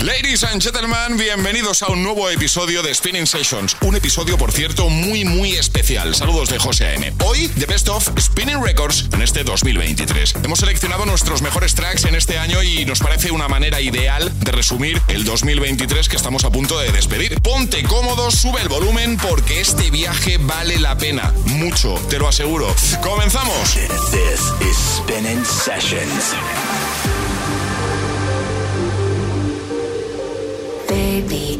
Ladies and gentlemen, bienvenidos a un nuevo episodio de Spinning Sessions. Un episodio, por cierto, muy, muy especial. Saludos de José A.M. Hoy, The Best of Spinning Records en este 2023. Hemos seleccionado nuestros mejores tracks en este año y nos parece una manera ideal de resumir el 2023 que estamos a punto de despedir. Ponte cómodo, sube el volumen porque este viaje vale la pena. Mucho, te lo aseguro. ¡Comenzamos! This is Spinning Sessions.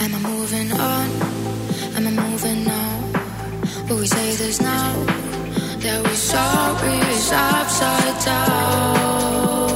Am I moving on? Am I moving now? But we say this now that we're sorry is upside down.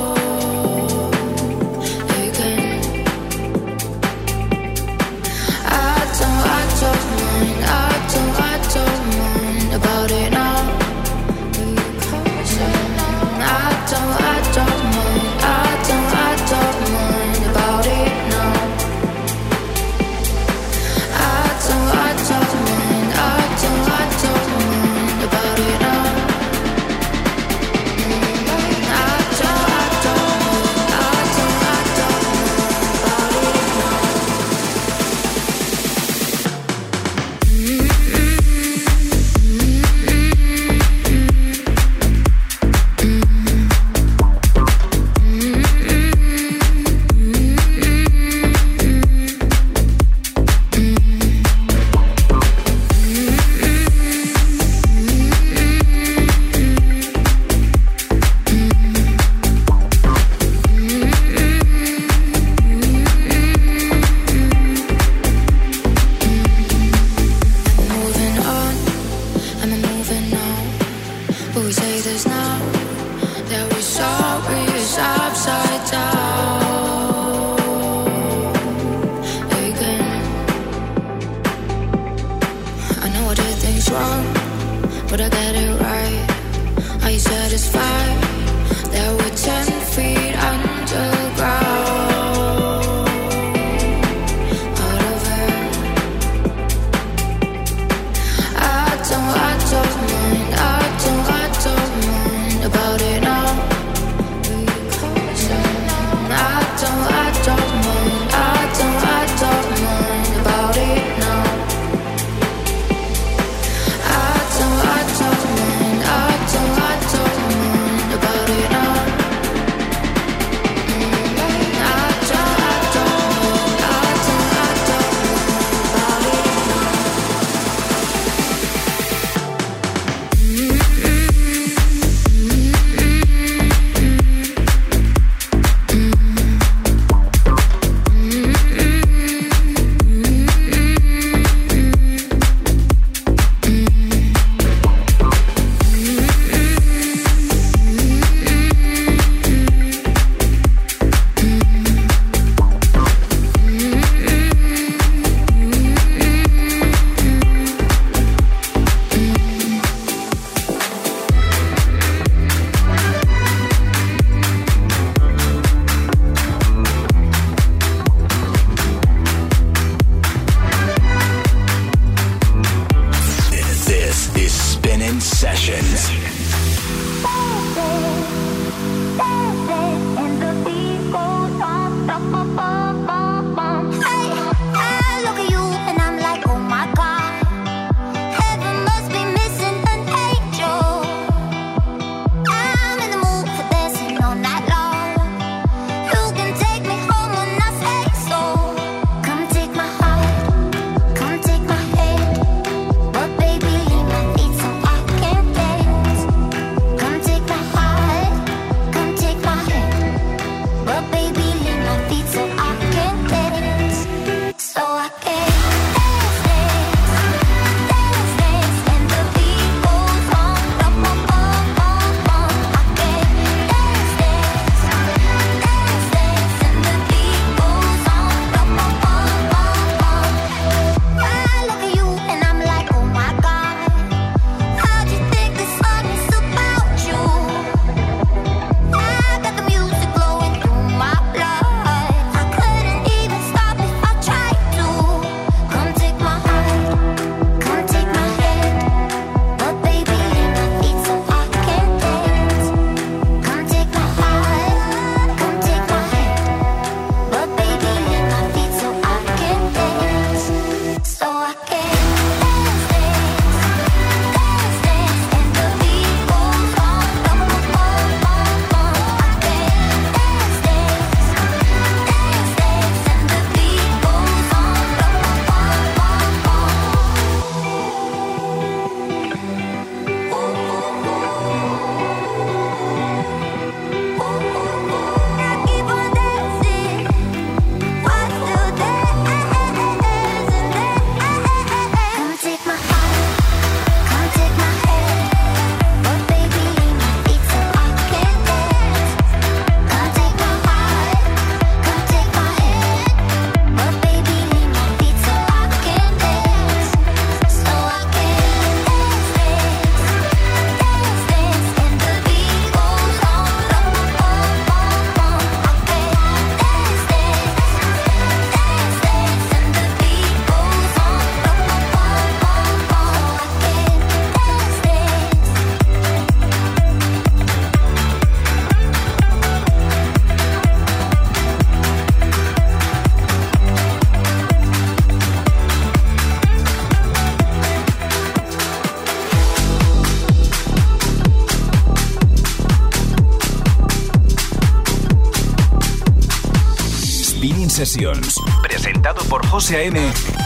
Sessions. Presentado por José A.M.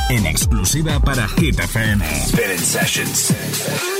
en exclusiva para Hit FM. Spinning Sessions.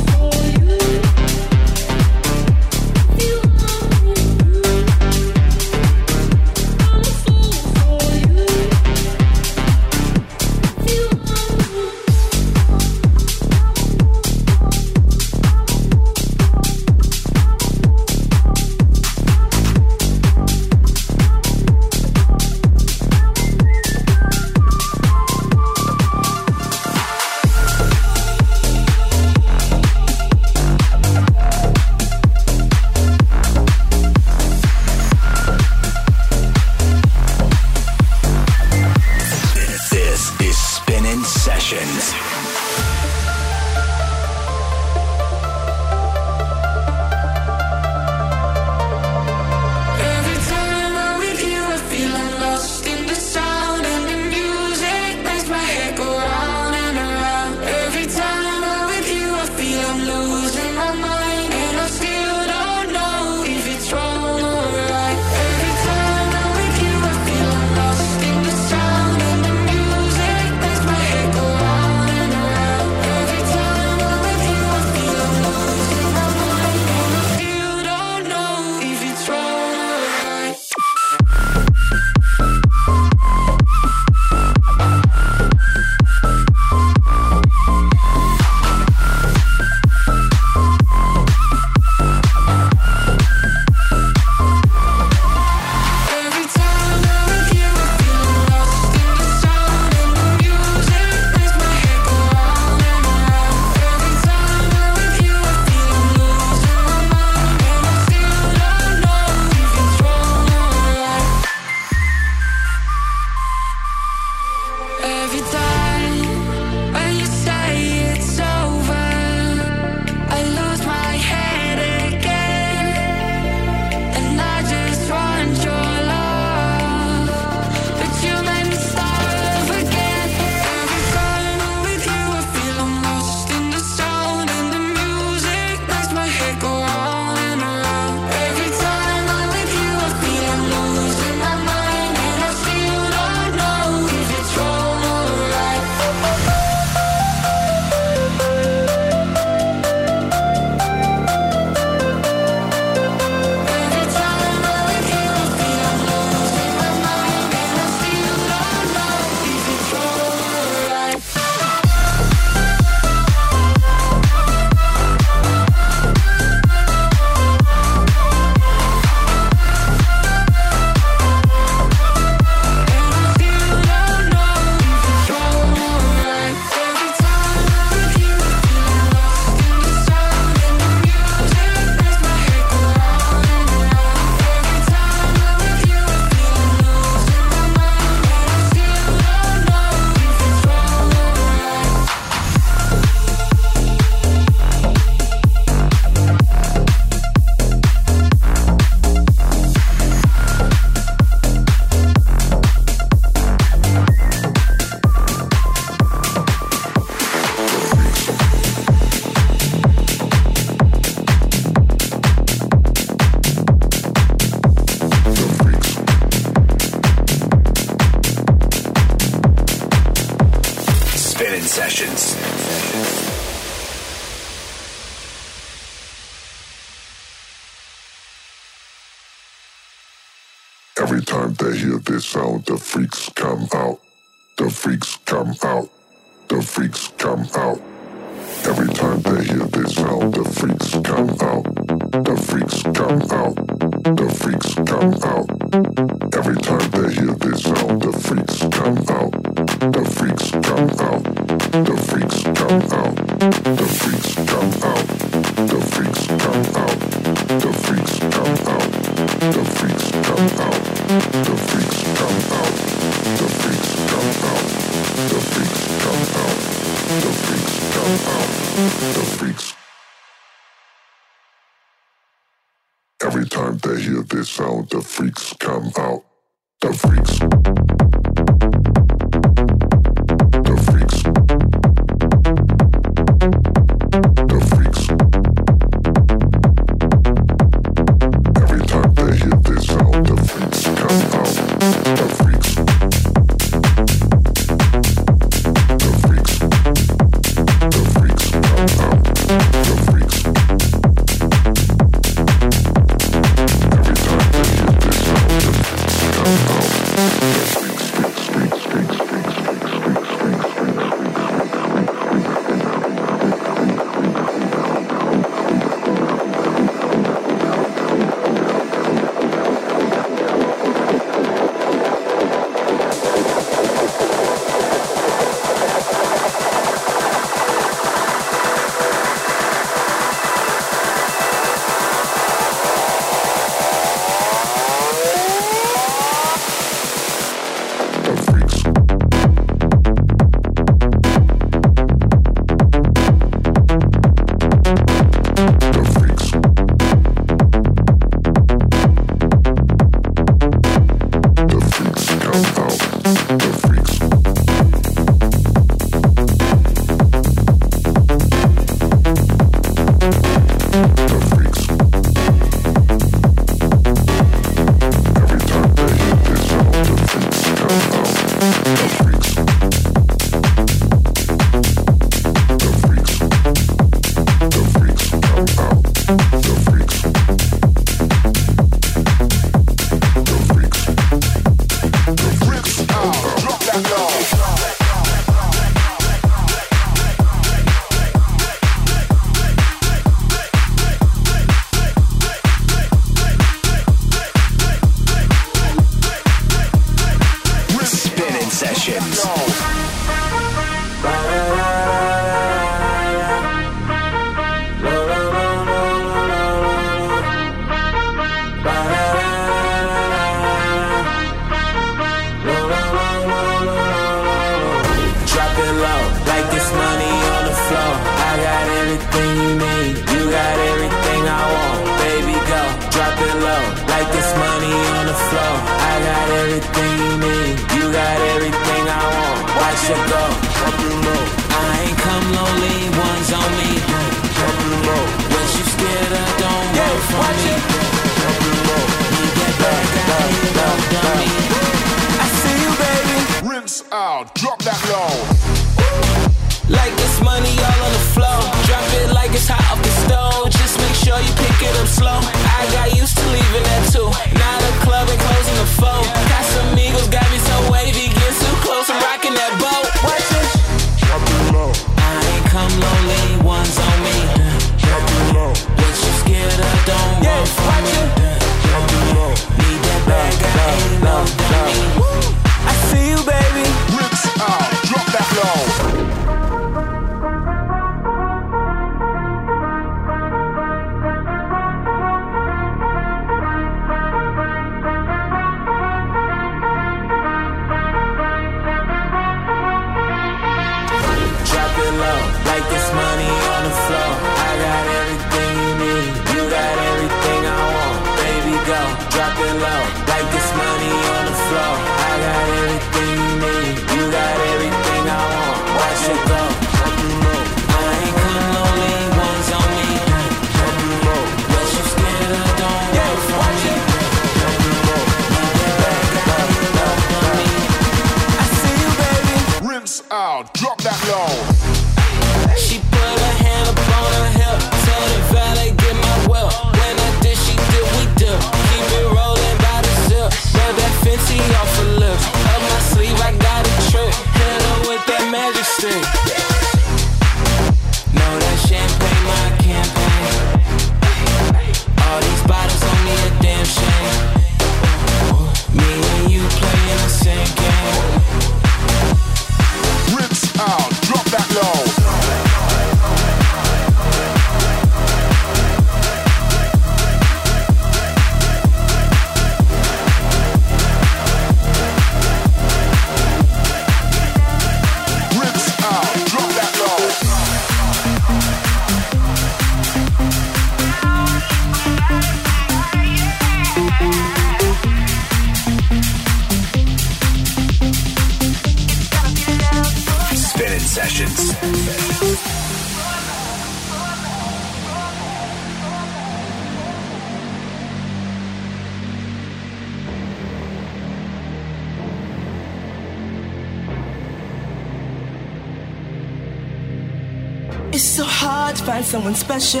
Someone special.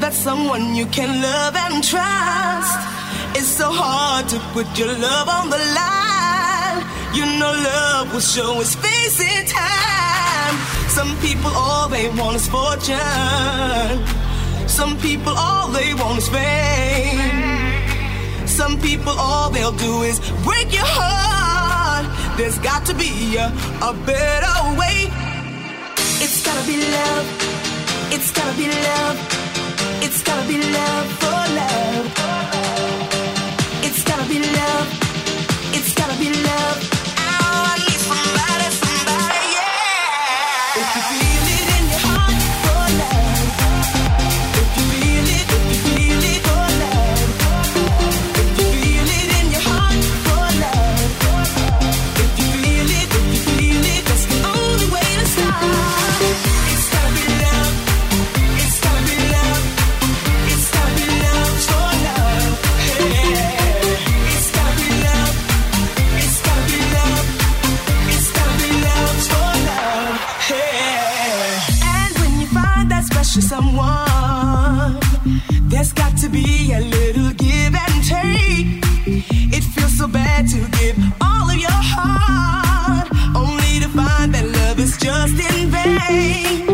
That's someone you can love and trust. It's so hard to put your love on the line. You know love will show its face in time. Some people all they want is fortune. Some people all they want is fame. Some people all they'll do is break your heart. There's got to be a, a better gotta be love. It's gotta be love. It's gotta be love for love. It's gotta be love. It's gotta be love. pain.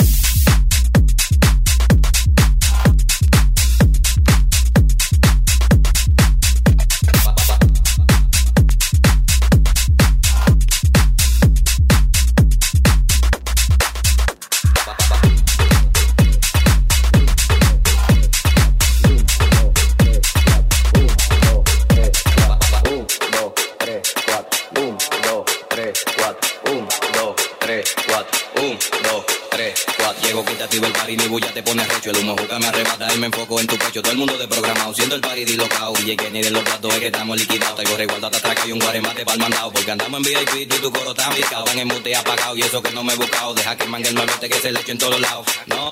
El humo juca me arrebata y me enfoco en tu pecho. Todo el mundo de programado, siendo el party dislocado. Y que ni de los platos es que estamos liquidados. Traigo resguardo hasta atrás y un guaremate para el mandado. Porque andamos en VIP, y tu coro tan picado. Van en mute apagado y eso que no me he buscado. Deja que mangue el malote que se le eche en todos lados. No.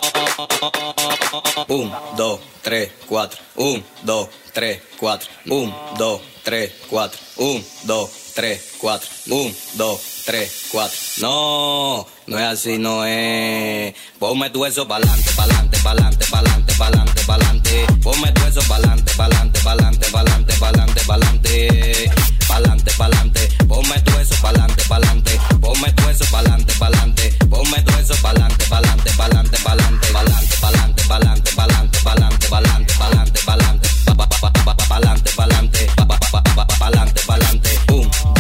Un, dos, tres, cuatro. Un, dos, tres, cuatro. Un, dos, tres, cuatro. Un, dos, tres, cuatro. Un, dos, 3, 4. No, no es así, no es. Ponme tu eso pa'lante, pa'lante, pa'lante, pa'lante, pa'lante, pa'lante. Ponme tu eso pa'lante, pa'lante, pa'lante, pa'lante, pa'lante, pa'lante. Pa'lante, pa'lante. Ponme tu eso pa'lante, pa'lante. Ponme tu eso pa'lante, pa'lante. Ponme tu eso pa'lante, pa'lante, pa'lante, pa'lante, pa'lante, pa'lante, pa'lante, pa'lante, pa'lante, pa'lante, pa'lante, pa'lante, pa'lante, pa'lante, pa'lante, pa'lante, pa'lante.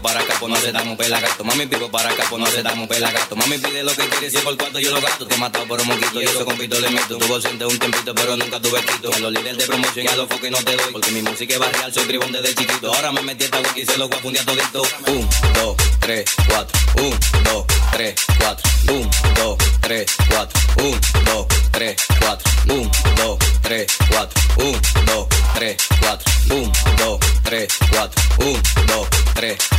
Pues no aceptamos pelagato. Mami pico para acá, pues no aceptamos pelagato. Mami pide lo que quiere, si es por cuarto yo lo gasto. Te he matado por un moquito y eso con pito le meto. Tuvo siente un tempito, pero nunca tuve quito. A los líderes de promoción y a los foques no te doy. Porque mi música es barrial, soy tribón desde chiquito. Ahora me metí esta wiki y se lo voy a fundir todito. Un, dos, tres, cuatro. Un, dos, tres, cuatro. Un, dos, tres, cuatro. Un, dos, tres, cuatro. Un, dos, tres, cuatro. Un, dos, tres, cuatro. Un, dos, tres, cuatro. Un, dos, tres,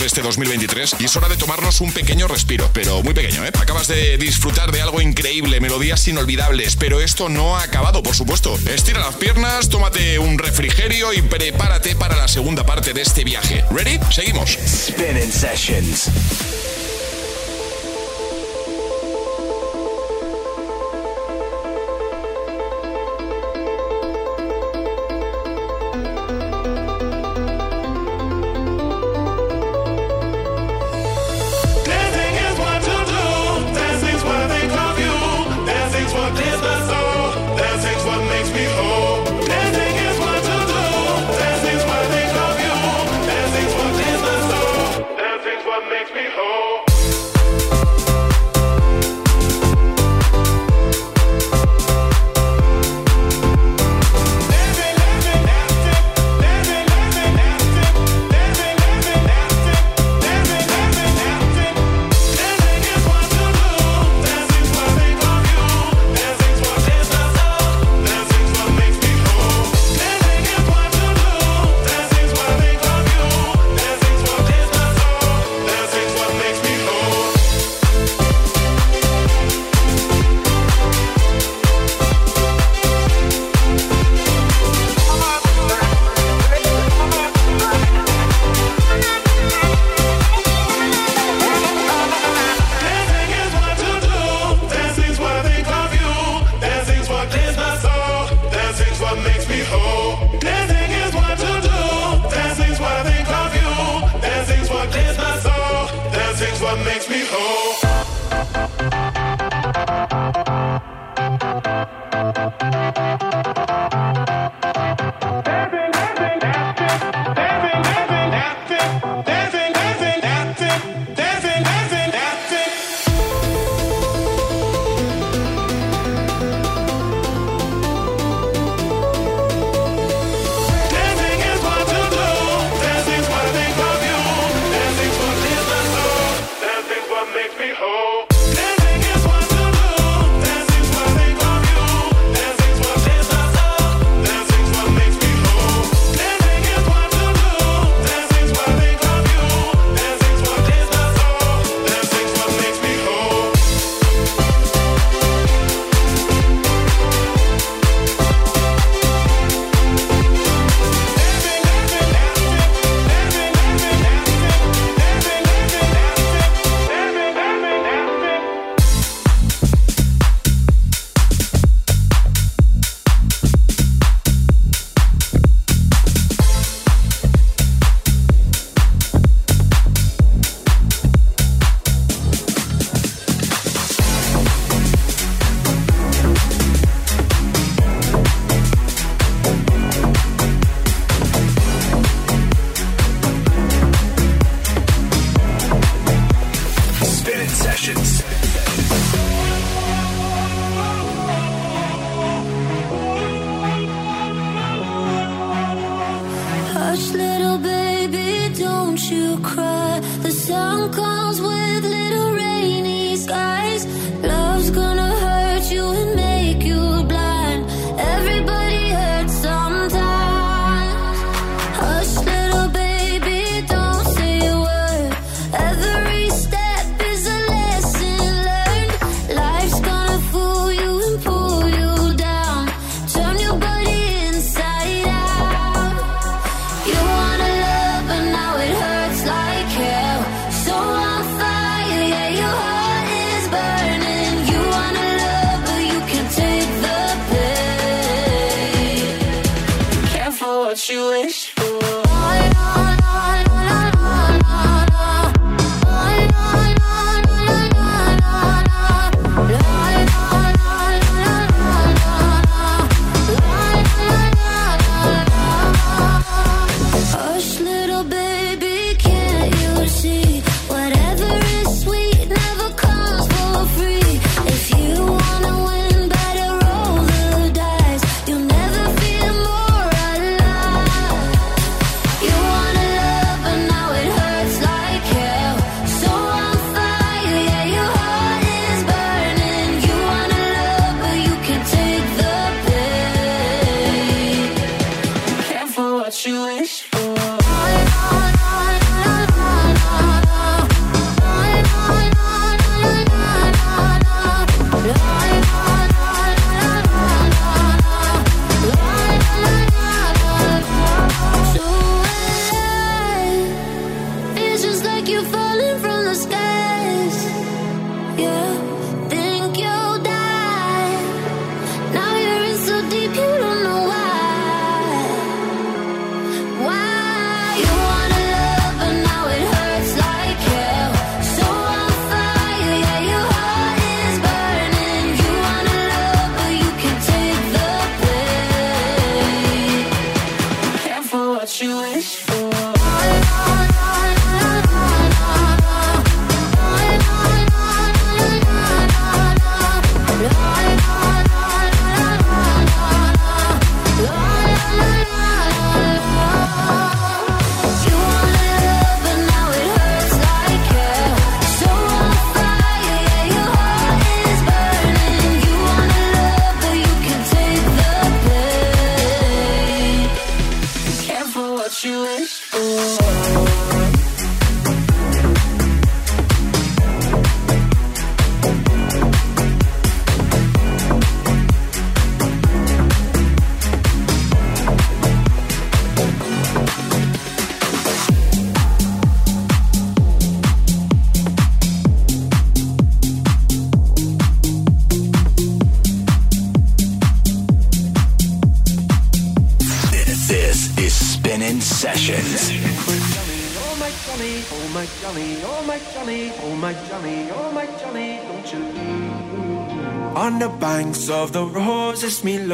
de este 2023. Y es hora de tomarnos un pequeño respiro, pero muy pequeño, ¿eh? Acabas de disfrutar de algo increíble, melodías inolvidables, pero esto no ha acabado, por supuesto. Estira las piernas, tómate un refrigerio y prepárate para la segunda parte de este viaje. ¿Ready? Seguimos.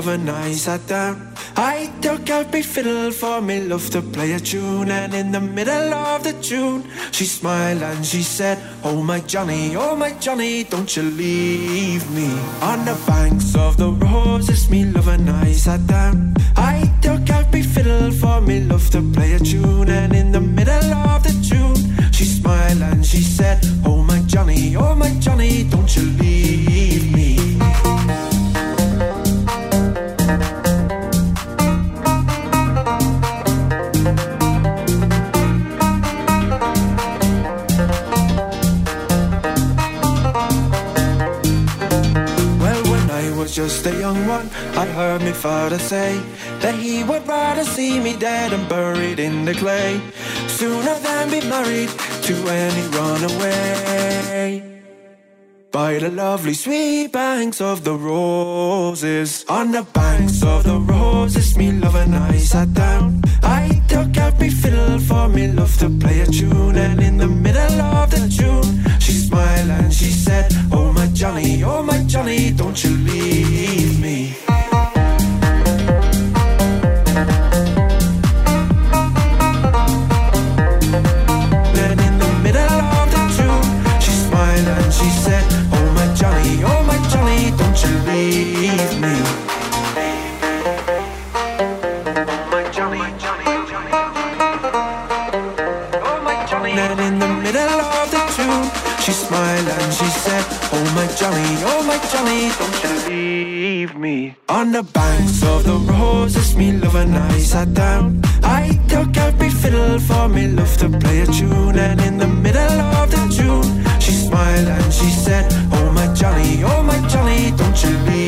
When I sat down. I took out my fiddle for me love to play a tune, and in the middle of the tune, she smiled and she said, Oh my Johnny, oh my Johnny, don't you leave me on the banks of the roses. Me love and I sat down. I took out my fiddle for me love to play a tune, and in the middle of the tune, she smiled and she said, Oh my Johnny, oh my Johnny, don't you leave me. Just a young one, I heard my father say that he would rather see me dead and buried in the clay sooner than be married to any runaway. By the lovely sweet banks of the roses, on the banks of the roses, me love and I sat down. I took my fiddle for me love to play a tune, and in the middle of the tune, she smiled and she said, Oh my Johnny, oh my Johnny, don't you leave me. Then in the middle of the tune, she smiled and she said, Oh my Johnny, oh my Johnny, don't you leave me. my Johnny, don't you leave me. On the banks of the roses, it's me love and I sat down. I took every fiddle for me love to play a tune, and in the middle of the tune, she smiled and she said, Oh my Johnny, oh my Johnny, don't you leave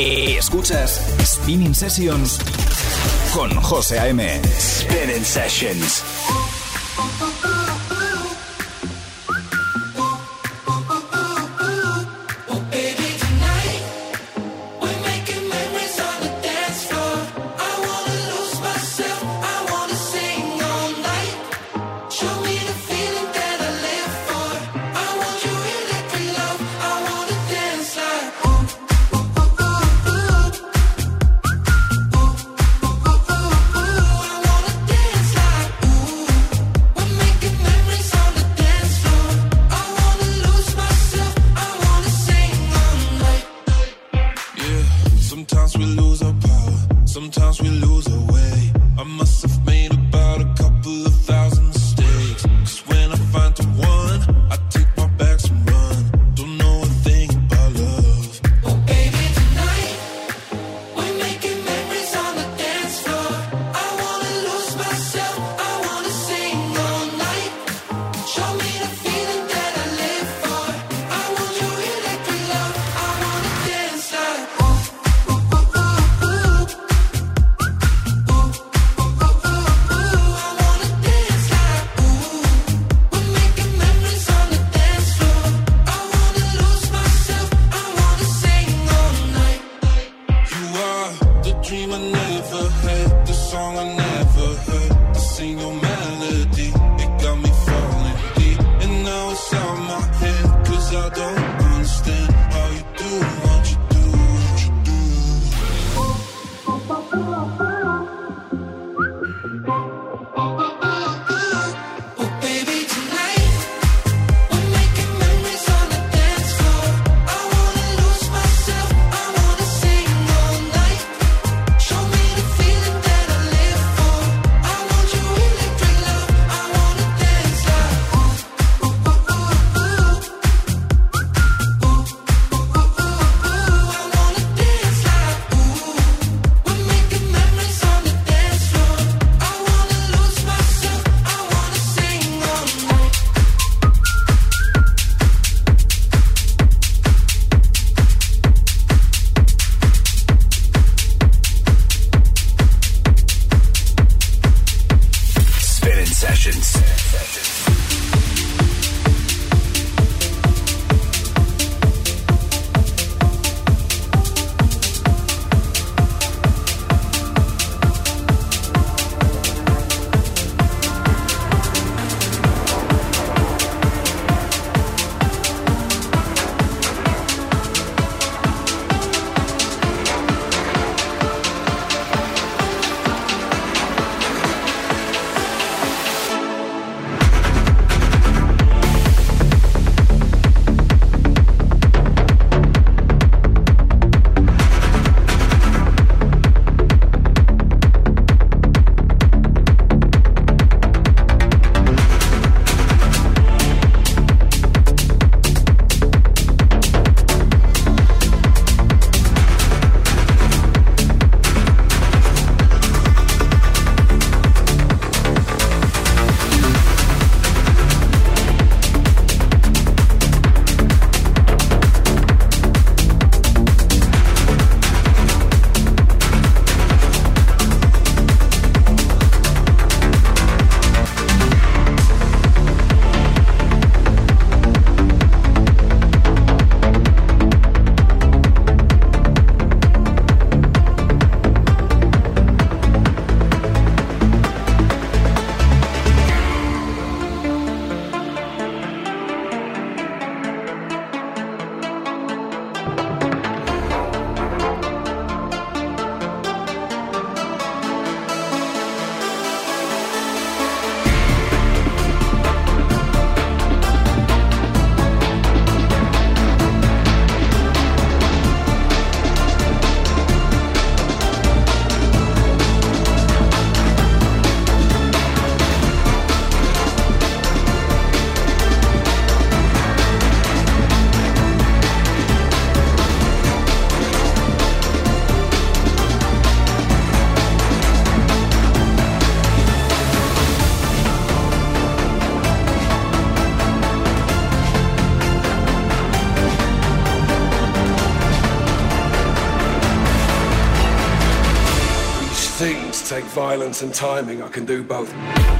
Escuchas Spinning Sessions con José A.M. Spinning Sessions. Violence and timing. I can do both.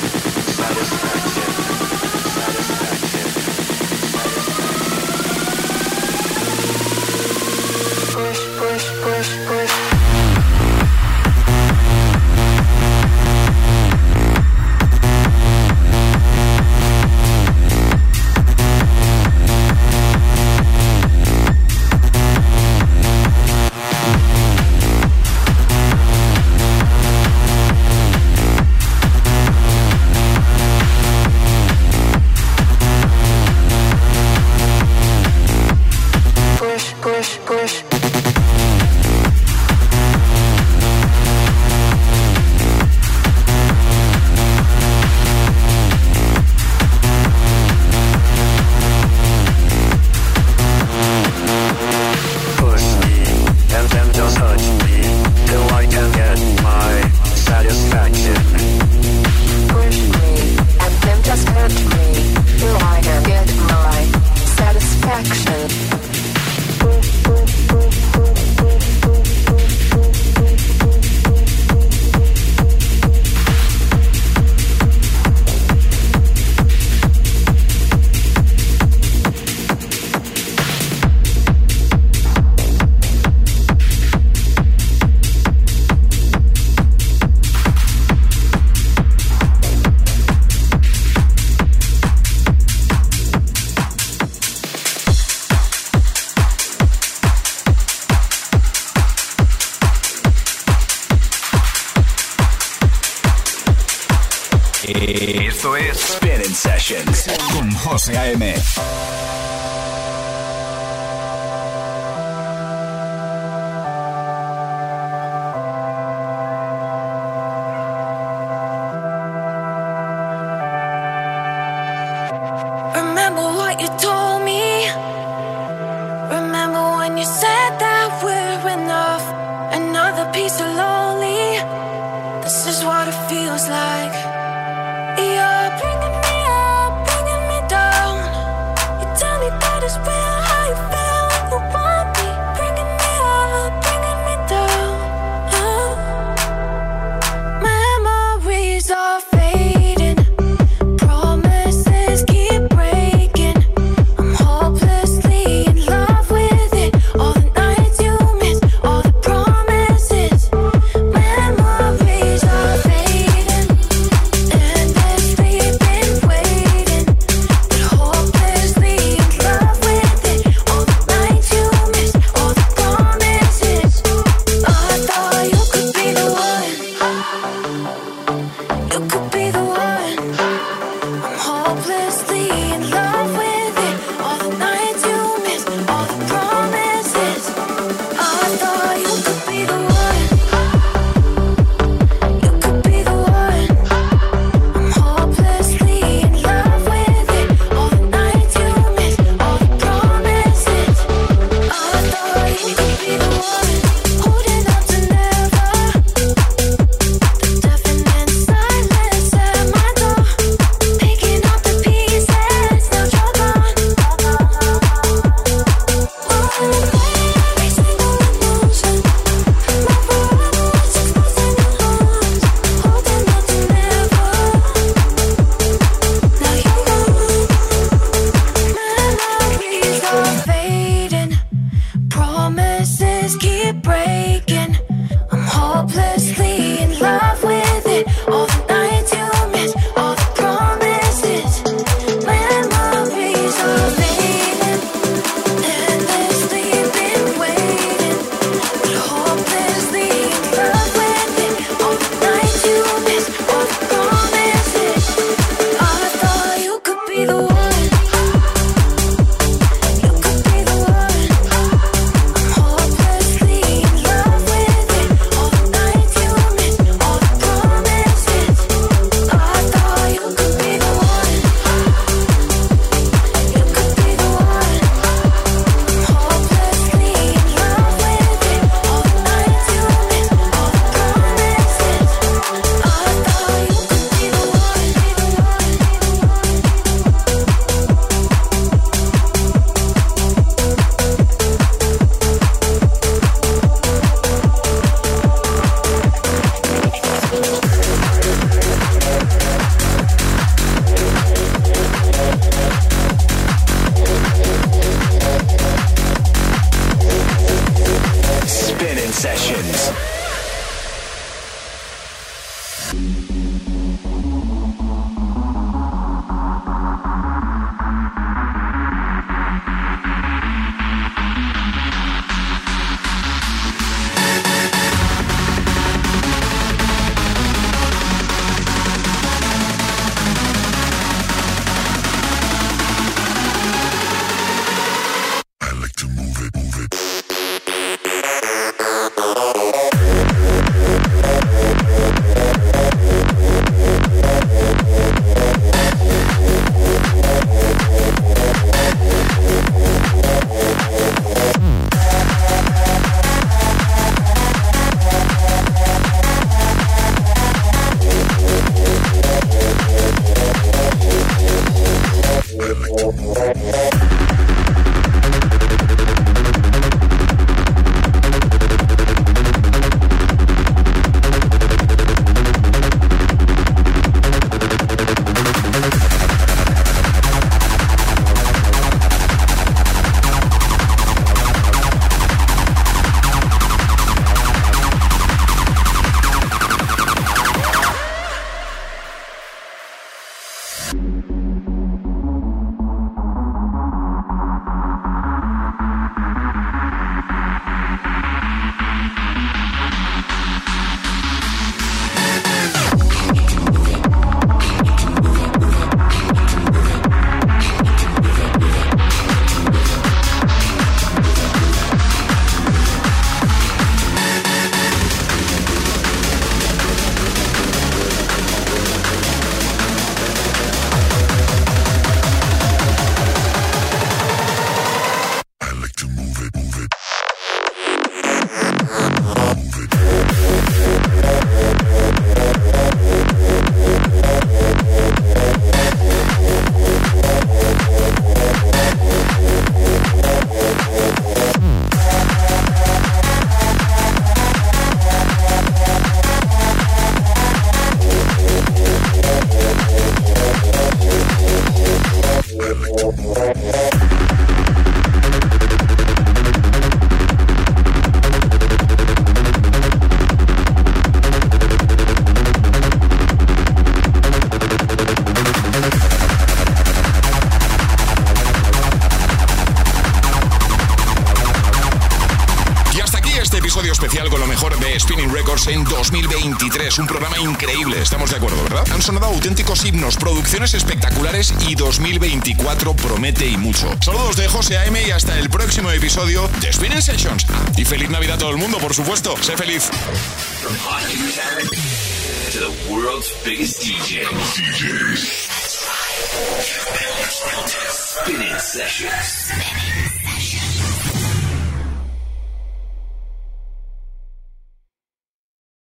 Espectaculares y 2024 promete y mucho. Saludos de José AM y hasta el próximo episodio de Spinning Sessions. Y feliz Navidad a todo el mundo, por supuesto. Sé feliz.